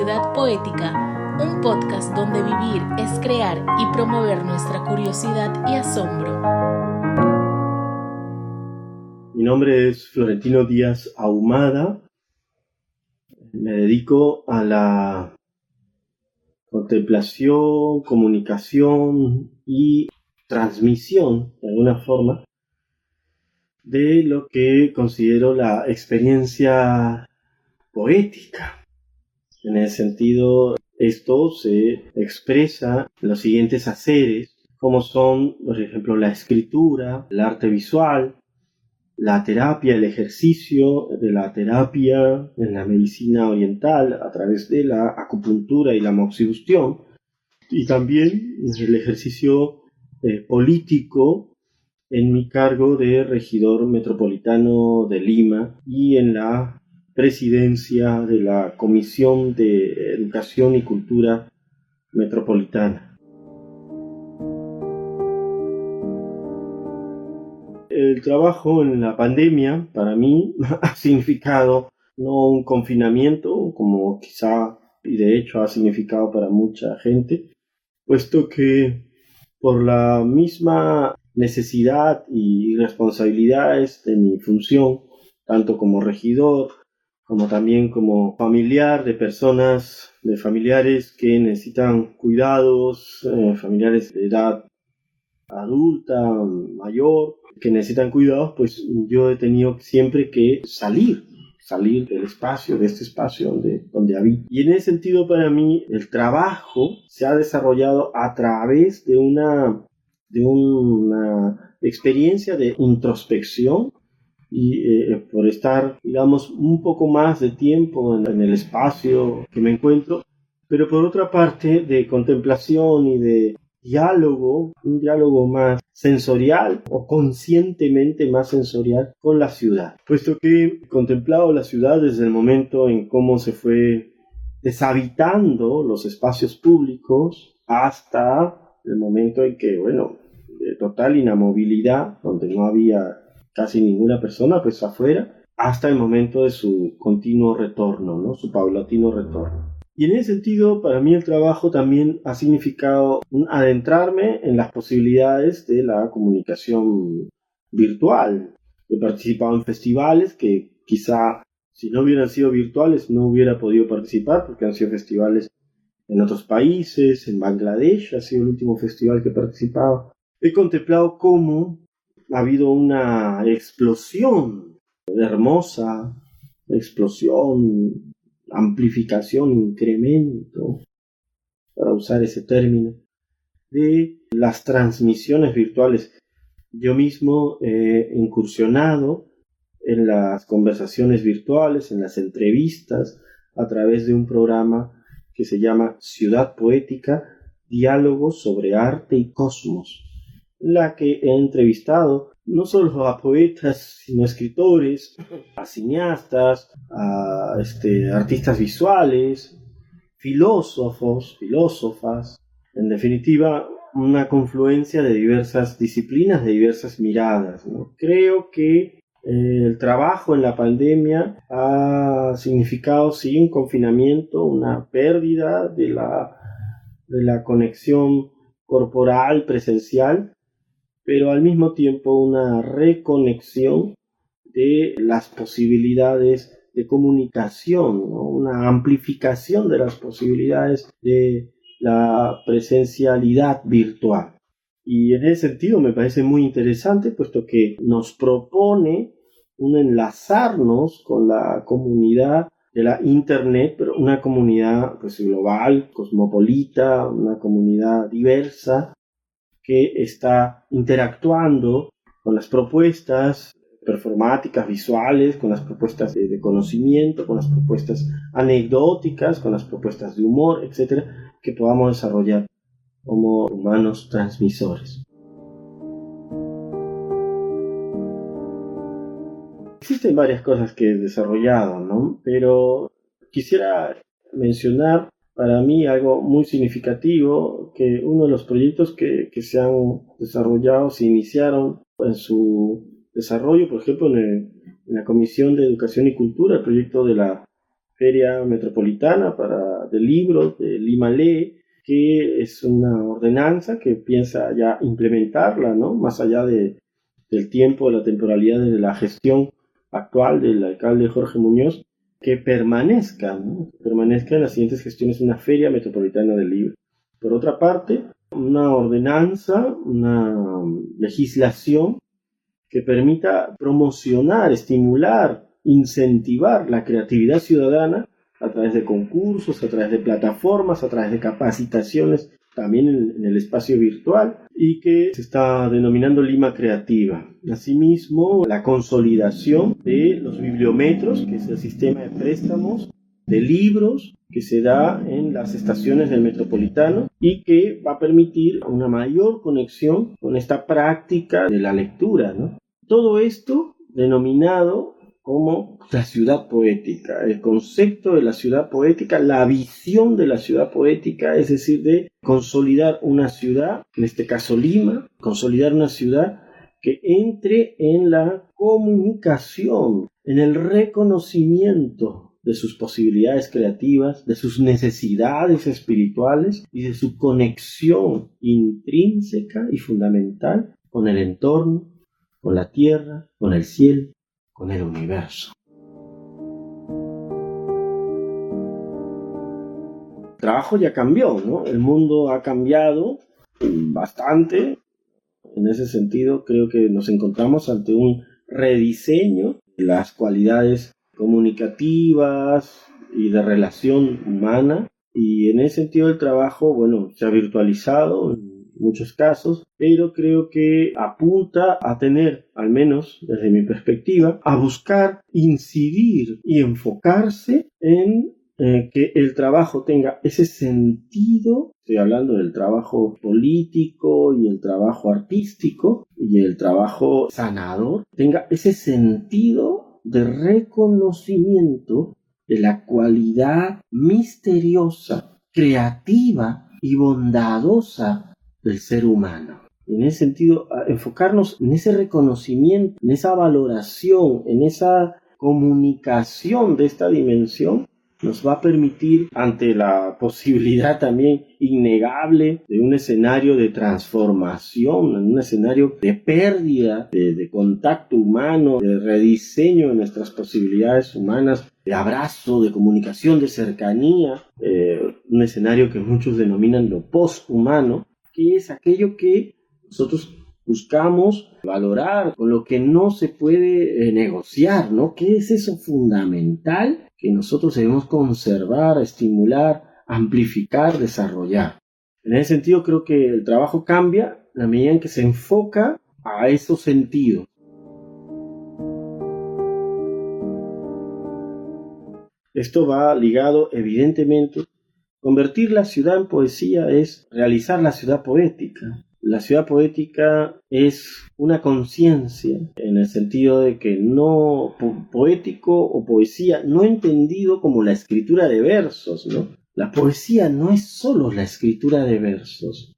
Ciudad Poética, un podcast donde vivir es crear y promover nuestra curiosidad y asombro. Mi nombre es Florentino Díaz Ahumada. Me dedico a la contemplación, comunicación y transmisión, de alguna forma, de lo que considero la experiencia poética. En ese sentido, esto se expresa en los siguientes haceres, como son, por ejemplo, la escritura, el arte visual, la terapia, el ejercicio de la terapia en la medicina oriental a través de la acupuntura y la moxibustión, y también el ejercicio eh, político en mi cargo de regidor metropolitano de Lima y en la presidencia de la Comisión de Educación y Cultura Metropolitana. el trabajo en la pandemia para mí ha significado no un confinamiento como quizá y de hecho ha significado para mucha gente, puesto que por la misma necesidad y responsabilidades de mi función, tanto como regidor como también como familiar de personas, de familiares que necesitan cuidados, eh, familiares de edad adulta, mayor, que necesitan cuidados, pues yo he tenido siempre que salir, salir del espacio, de este espacio donde, donde habito. Y en ese sentido para mí el trabajo se ha desarrollado a través de una, de una experiencia de introspección y eh, por estar, digamos, un poco más de tiempo en el espacio que me encuentro, pero por otra parte de contemplación y de diálogo, un diálogo más sensorial o conscientemente más sensorial con la ciudad, puesto que he contemplado la ciudad desde el momento en cómo se fue deshabitando los espacios públicos hasta el momento en que, bueno, de total inamovilidad, donde no había casi ninguna persona, pues afuera, hasta el momento de su continuo retorno, ¿no? Su paulatino retorno. Y en ese sentido, para mí el trabajo también ha significado adentrarme en las posibilidades de la comunicación virtual. He participado en festivales que quizá si no hubieran sido virtuales no hubiera podido participar porque han sido festivales en otros países, en Bangladesh ha sido el último festival que he participado. He contemplado cómo ha habido una explosión hermosa, explosión amplificación, incremento, para usar ese término, de las transmisiones virtuales. Yo mismo he incursionado en las conversaciones virtuales, en las entrevistas, a través de un programa que se llama Ciudad Poética, Diálogos sobre Arte y Cosmos, la que he entrevistado no solo a poetas, sino a escritores, a cineastas, a este, artistas visuales, filósofos, filósofas, en definitiva, una confluencia de diversas disciplinas, de diversas miradas. Creo que eh, el trabajo en la pandemia ha significado, sí, un confinamiento, una pérdida de la, de la conexión corporal, presencial, pero al mismo tiempo una reconexión de las posibilidades de comunicación, una amplificación de las posibilidades de la presencialidad virtual. Y en ese sentido me parece muy interesante, puesto que nos propone un enlazarnos con la comunidad de la Internet, pero una comunidad pues, global, cosmopolita, una comunidad diversa, que está interactuando con las propuestas performáticas, visuales, con las propuestas de, conocimiento, con las propuestas anecdóticas, con las propuestas de humor, etcétera, que podamos desarrollar como humanos transmisores. Existen varias cosas que he desarrollado, ¿no? Pero quisiera mencionar para mí algo muy significativo, que uno de los proyectos que, se han desarrollado, se iniciaron en su desarrollo, por ejemplo, en, la Comisión de Educación y Cultura, el proyecto de la Feria Metropolitana para, de Libros de Lima Lee, que es una ordenanza que piensa ya implementarla, ¿no? Más allá de, del tiempo, de la temporalidad de la gestión actual del alcalde Jorge Muñoz, que permanezca, permanezca en las siguientes gestiones una feria metropolitana del libro. Por otra parte, una ordenanza, una legislación que permita promocionar, estimular, incentivar la creatividad ciudadana a través de concursos, a través de plataformas, a través de capacitaciones también en, el espacio virtual y que se está denominando Lima Creativa. Asimismo, la consolidación de los bibliometros, que es el sistema de préstamos de libros que se da en las estaciones del metropolitano y que va a permitir una mayor conexión con esta práctica de la lectura. Todo esto denominado como la ciudad poética, el concepto de la ciudad poética, la visión de la ciudad poética, es decir, de consolidar una ciudad, en este caso Lima, consolidar una ciudad que entre en la comunicación, en el reconocimiento de sus posibilidades creativas, de sus necesidades espirituales y de su conexión intrínseca y fundamental con el entorno, con la tierra, con el cielo, con el universo. El trabajo ya cambió, ¿no? El mundo ha cambiado bastante. En ese sentido, creo que nos encontramos ante un rediseño de las cualidades comunicativas y de relación humana. Y en ese sentido el trabajo, bueno, se ha virtualizado muchos casos, pero creo que apunta a tener, al menos desde mi perspectiva, a buscar incidir y enfocarse en eh, que el trabajo tenga ese sentido, estoy hablando del trabajo político y el trabajo artístico y el trabajo sanador, tenga ese sentido de reconocimiento de la cualidad misteriosa, creativa y bondadosa del ser humano. En ese sentido, enfocarnos en ese reconocimiento, en esa valoración, en esa comunicación de esta dimensión, nos va a permitir, ante la posibilidad también innegable de un escenario de transformación, un escenario de pérdida de, contacto humano, de rediseño de nuestras posibilidades humanas, de abrazo, de comunicación, de cercanía, eh, un escenario que muchos denominan lo posthumano, es aquello que nosotros buscamos valorar, con lo que no se puede eh, negociar, ¿no? ¿Qué es eso fundamental que nosotros debemos conservar, estimular, amplificar, desarrollar? En ese sentido creo que el trabajo cambia la medida en que se enfoca a esos sentidos. Esto va ligado evidentemente Convertir la ciudad en poesía es realizar la ciudad poética. La ciudad poética es una conciencia en el sentido de que no poético o poesía no entendido como la escritura de versos. La poesía no es solo la escritura de versos.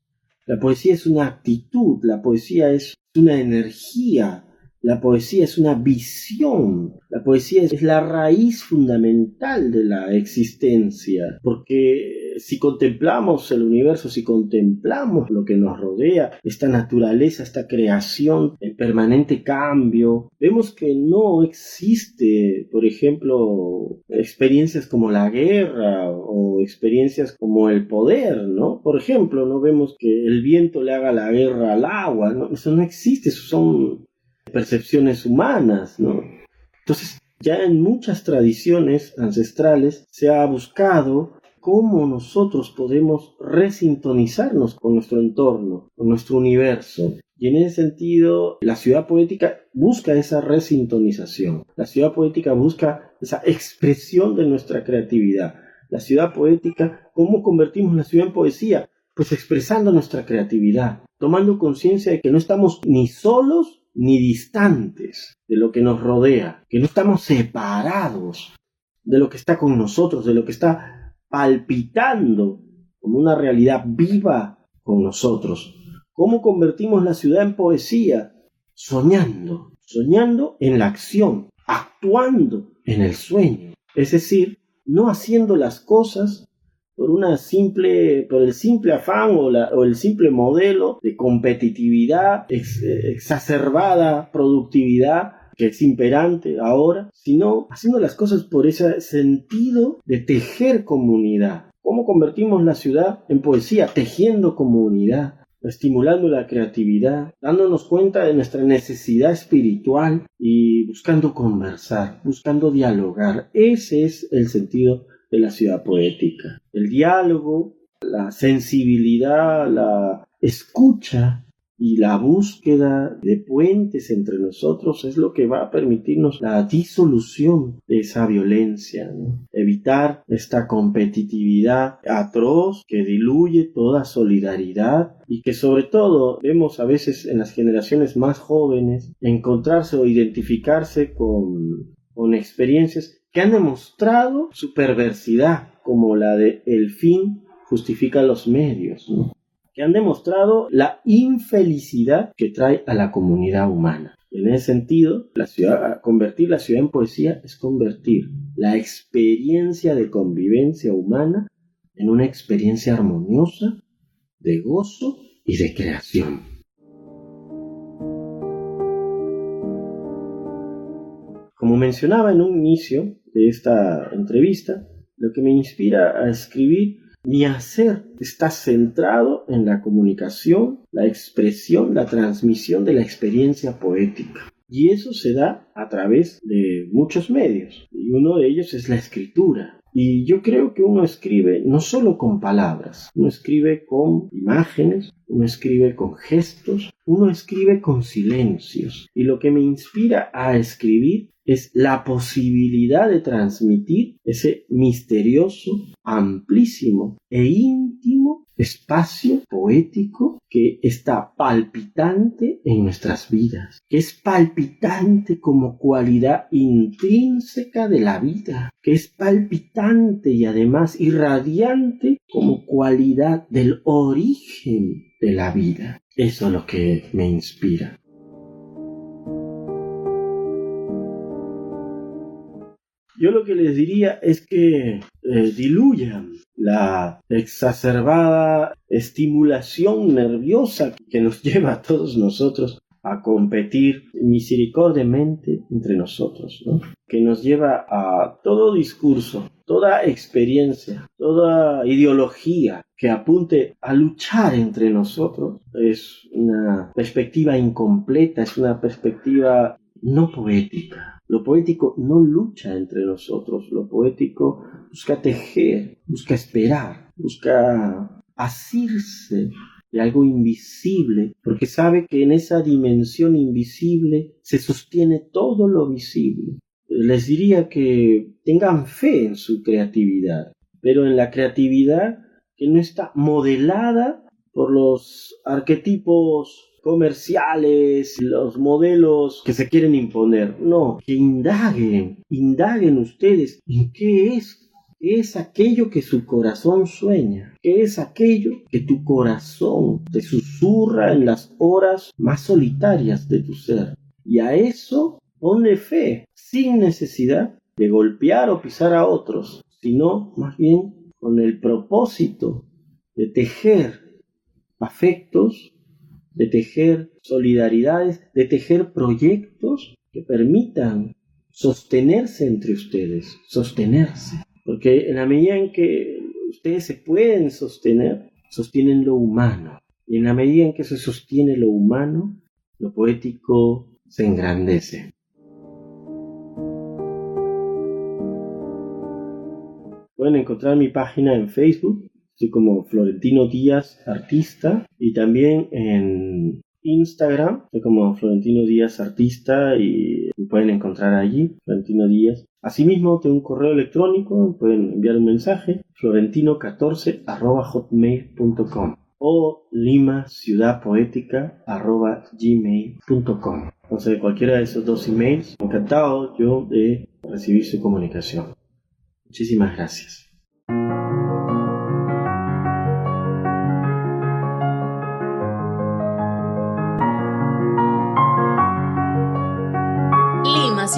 La poesía es una actitud, la poesía es una energía, la poesía es una visión, la poesía es la raíz fundamental de la existencia, porque si contemplamos el universo, si contemplamos lo que nos rodea, esta naturaleza, esta creación en permanente cambio, vemos que no existe, por ejemplo, experiencias como la guerra o experiencias como el poder, ¿no? Por ejemplo, no vemos que el viento le haga la guerra al agua. Eso no existe, eso son percepciones humanas, ¿no? Entonces, ya en muchas tradiciones ancestrales se ha buscado cómo nosotros podemos resintonizarnos con nuestro entorno, con nuestro universo. Y en ese sentido, la ciudad poética busca esa resintonización. La ciudad poética busca esa expresión de nuestra creatividad. La ciudad poética, ¿cómo convertimos la ciudad en poesía? Pues expresando nuestra creatividad, tomando conciencia de que no estamos ni solos ni distantes de lo que nos rodea, que no estamos separados de lo que está con nosotros, de lo que está palpitando como una realidad viva con nosotros. ¿Cómo convertimos la ciudad en poesía? Soñando, soñando en la acción, actuando en el sueño. Es decir, no haciendo las cosas por una simple, por el simple afán o, o el simple modelo de competitividad exacerbada, productividad que es imperante ahora, sino haciendo las cosas por ese sentido de tejer comunidad. ¿Cómo convertimos la ciudad en poesía? Tejiendo comunidad, estimulando la creatividad, dándonos cuenta de nuestra necesidad espiritual y buscando conversar, buscando dialogar. Ese es el sentido de la ciudad poética. El diálogo, la sensibilidad, la escucha y la búsqueda de puentes entre nosotros es lo que va a permitirnos la disolución de esa violencia, evitar esta competitividad atroz que diluye toda solidaridad y que sobre todo vemos a veces en las generaciones más jóvenes encontrarse o identificarse con, con experiencias que han demostrado su perversidad, como la de el fin justifica los medios, que han demostrado la infelicidad que trae a la comunidad humana. En ese sentido, convertir la ciudad en poesía es convertir la experiencia de convivencia humana en una experiencia armoniosa, de gozo y de creación. Como mencionaba en un inicio de esta entrevista, lo que me inspira a escribir, mi hacer está centrado en la comunicación, la expresión, la transmisión de la experiencia poética. Y eso se da a través de muchos medios. Y uno de ellos es la escritura. Y yo creo que uno escribe no solo con palabras, uno escribe con imágenes, uno escribe con gestos, uno escribe con silencios. Y lo que me inspira a escribir es la posibilidad de transmitir ese misterioso, amplísimo e íntimo espacio poético que está palpitante en nuestras vidas, que es palpitante como cualidad intrínseca de la vida, que es palpitante y además irradiante como cualidad del origen de la vida. Eso es lo que me inspira. Yo lo que les diría es que eh, diluyan la exacerbada estimulación nerviosa que nos lleva a todos nosotros a competir misericordiamente entre nosotros, que nos lleva a todo discurso, toda experiencia, toda ideología que apunte a luchar entre nosotros es una perspectiva incompleta, es una perspectiva no poética. Lo poético no lucha entre nosotros, lo poético busca tejer, busca esperar, busca asirse de algo invisible, porque sabe que en esa dimensión invisible se sostiene todo lo visible. Les diría que tengan fe en su creatividad, pero en la creatividad que no está modelada por los arquetipos comerciales, los modelos que se quieren imponer. No, que indaguen, indaguen ustedes en qué es ¿Qué es aquello que su corazón sueña? ¿Qué es aquello que tu corazón te susurra en las horas más solitarias de tu ser? Y a eso ponle fe, sin necesidad de golpear o pisar a otros, sino más bien con el propósito de tejer afectos de tejer solidaridades, de tejer proyectos que permitan sostenerse entre ustedes, sostenerse. Porque en la medida en que ustedes se pueden sostener, sostienen lo humano. Y en la medida en que se sostiene lo humano, lo poético se engrandece. Pueden encontrar mi página en Facebook, Estoy como Florentino Díaz Artista y también en Instagram, estoy como Florentino Díaz Artista y me pueden encontrar allí, Florentino Díaz. Asimismo, tengo un correo electrónico, pueden enviar un mensaje, florentino14 hotmail.com o lima ciudad poética gmail.com. Entonces, cualquiera de esos dos emails, encantado yo de recibir su comunicación. Muchísimas gracias.